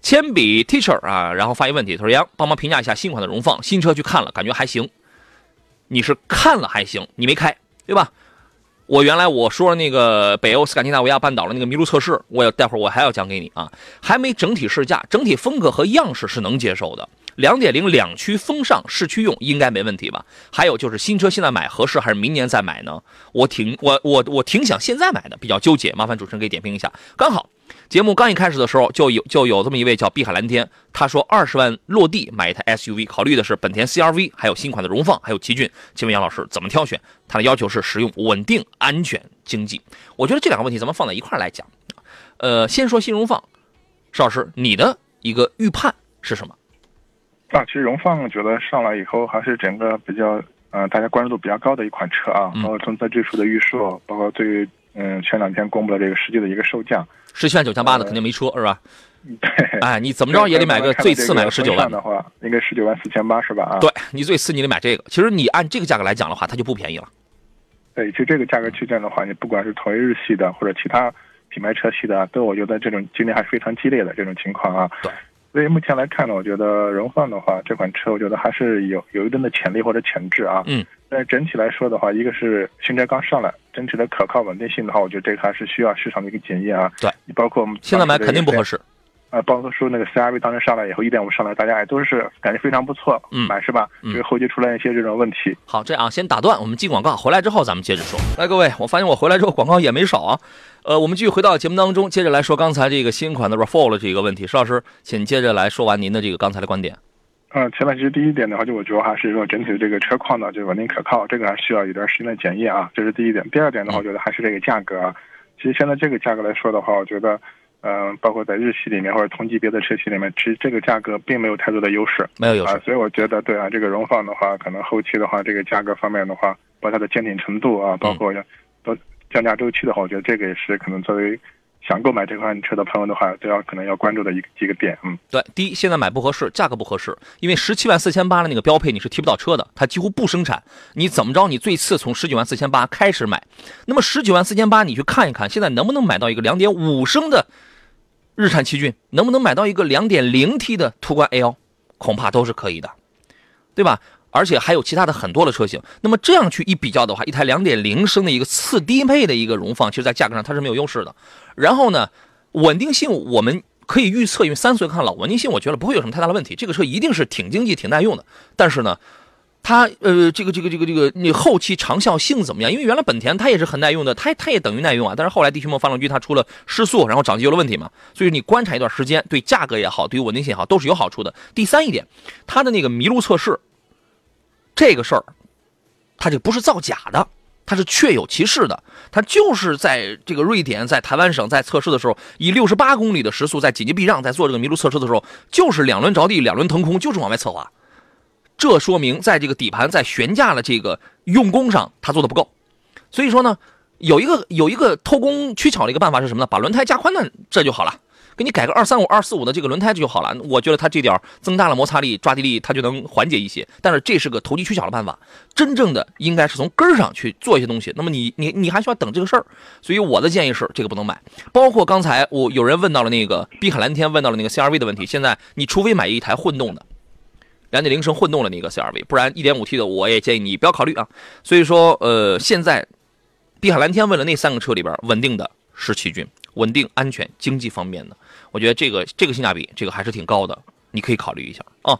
铅笔 teacher 啊，然后发一问题，他说杨帮忙评价一下新款的荣放，新车去看了，感觉还行。你是看了还行，你没开对吧？我原来我说那个北欧斯堪的纳维亚半岛的那个麋鹿测试，我待会儿我还要讲给你啊，还没整体试驾，整体风格和样式是能接受的。两点零两驱风尚市区用应该没问题吧？还有就是新车现在买合适还是明年再买呢？我挺我我我挺想现在买的，比较纠结，麻烦主持人给点评一下。刚好节目刚一开始的时候就有就有这么一位叫碧海蓝天，他说二十万落地买一台 SUV，考虑的是本田 CRV，还有新款的荣放，还有奇骏。请问杨老师怎么挑选？他的要求是实用、稳定、安全、经济。我觉得这两个问题咱们放在一块来讲。呃，先说新荣放，邵老师，你的一个预判是什么？啊，其实荣放我觉得上来以后还是整个比较，呃，大家关注度比较高的一款车啊，包括从在最初的预售，包括对，嗯，前两天公布了这个实际的一个售价，十七万九千八的肯定没车是吧？对，哎，你怎么着也得买个最次买个十九万的话，应该十九万四千八是吧？啊，对你最次你得买这个，其实你按这个价格来讲的话，它就不便宜了。对，其实这个价格区间的话，你不管是同一日系的或者其他品牌车系的，都我觉得这种竞争还是非常激烈的这种情况啊。对。所以目前来看呢，我觉得荣放的话，这款车我觉得还是有有一定的潜力或者潜质啊。嗯。但是整体来说的话，一个是新车刚上来，整体的可靠稳定性的话，我觉得这个还是需要市场的一个检验啊。对。你包括我们现在买肯定不合适。啊，包括说那个 CRV 当时上来以后，一点五上来，大家也都是感觉非常不错，嗯，买是吧？嗯。就是后期出来一些这种问题。好，这样先打断，我们进广告，回来之后咱们接着说。来，各位，我发现我回来之后广告也没少啊。呃，我们继续回到节目当中，接着来说刚才这个新款的 RAV4 这个问题。石老师，请接着来说完您的这个刚才的观点。嗯，前面其实第一点的话，就我觉得还是说整体的这个车况呢，就稳定可靠，这个还需要一段时间的检验啊，这是第一点。第二点的话，我觉得还是这个价格啊。其实现在这个价格来说的话，我觉得，嗯，包括在日系里面或者同级别的车企里面，其实这个价格并没有太多的优势，没有优势。所以我觉得，对啊，这个荣放的话，可能后期的话，这个价格方面的话，包括它的坚挺程度啊，包括要都。降价周期的话，我觉得这个也是可能作为想购买这款车的朋友的话，都要可能要关注的一几个点。嗯，对，第一，现在买不合适，价格不合适，因为十七万四千八的那个标配你是提不到车的，它几乎不生产。你怎么着，你最次从十九万四千八开始买，那么十九万四千八你去看一看，现在能不能买到一个两点五升的日产奇骏，能不能买到一个两点零 T 的途观 L，恐怕都是可以的，对吧？而且还有其他的很多的车型，那么这样去一比较的话，一台2.0升的一个次低配的一个荣放，其实在价格上它是没有优势的。然后呢，稳定性我们可以预测，因为三岁看老，稳定性我觉得不会有什么太大的问题。这个车一定是挺经济、挺耐用的。但是呢，它呃，这个这个这个这个，你后期长效性怎么样？因为原来本田它也是很耐用的，它它也等于耐用啊。但是后来地区末发动机它出了失速，然后长机油的问题嘛。所以你观察一段时间，对价格也好，对于稳定性也好，都是有好处的。第三一点，它的那个麋鹿测试。这个事儿，它就不是造假的，它是确有其事的。它就是在这个瑞典，在台湾省在测试的时候，以六十八公里的时速在紧急避让，在做这个麋鹿测试的时候，就是两轮着地，两轮腾空，就是往外侧滑。这说明在这个底盘在悬架的这个用功上，它做的不够。所以说呢，有一个有一个偷工取巧的一个办法是什么呢？把轮胎加宽呢，这就好了。给你改个二三五、二四五的这个轮胎就好了。我觉得它这点增大了摩擦力、抓地力，它就能缓解一些。但是这是个投机取巧的办法，真正的应该是从根上去做一些东西。那么你你你还需要等这个事儿。所以我的建议是，这个不能买。包括刚才我有人问到了那个碧海蓝天问到了那个 CRV 的问题。现在你除非买一台混动的，两点零升混动的那个 CRV，不然一点五 T 的我也建议你不要考虑啊。所以说，呃，现在碧海蓝天问了那三个车里边稳定的是奇骏，稳定、安全、经济方面的。我觉得这个这个性价比，这个还是挺高的，你可以考虑一下啊。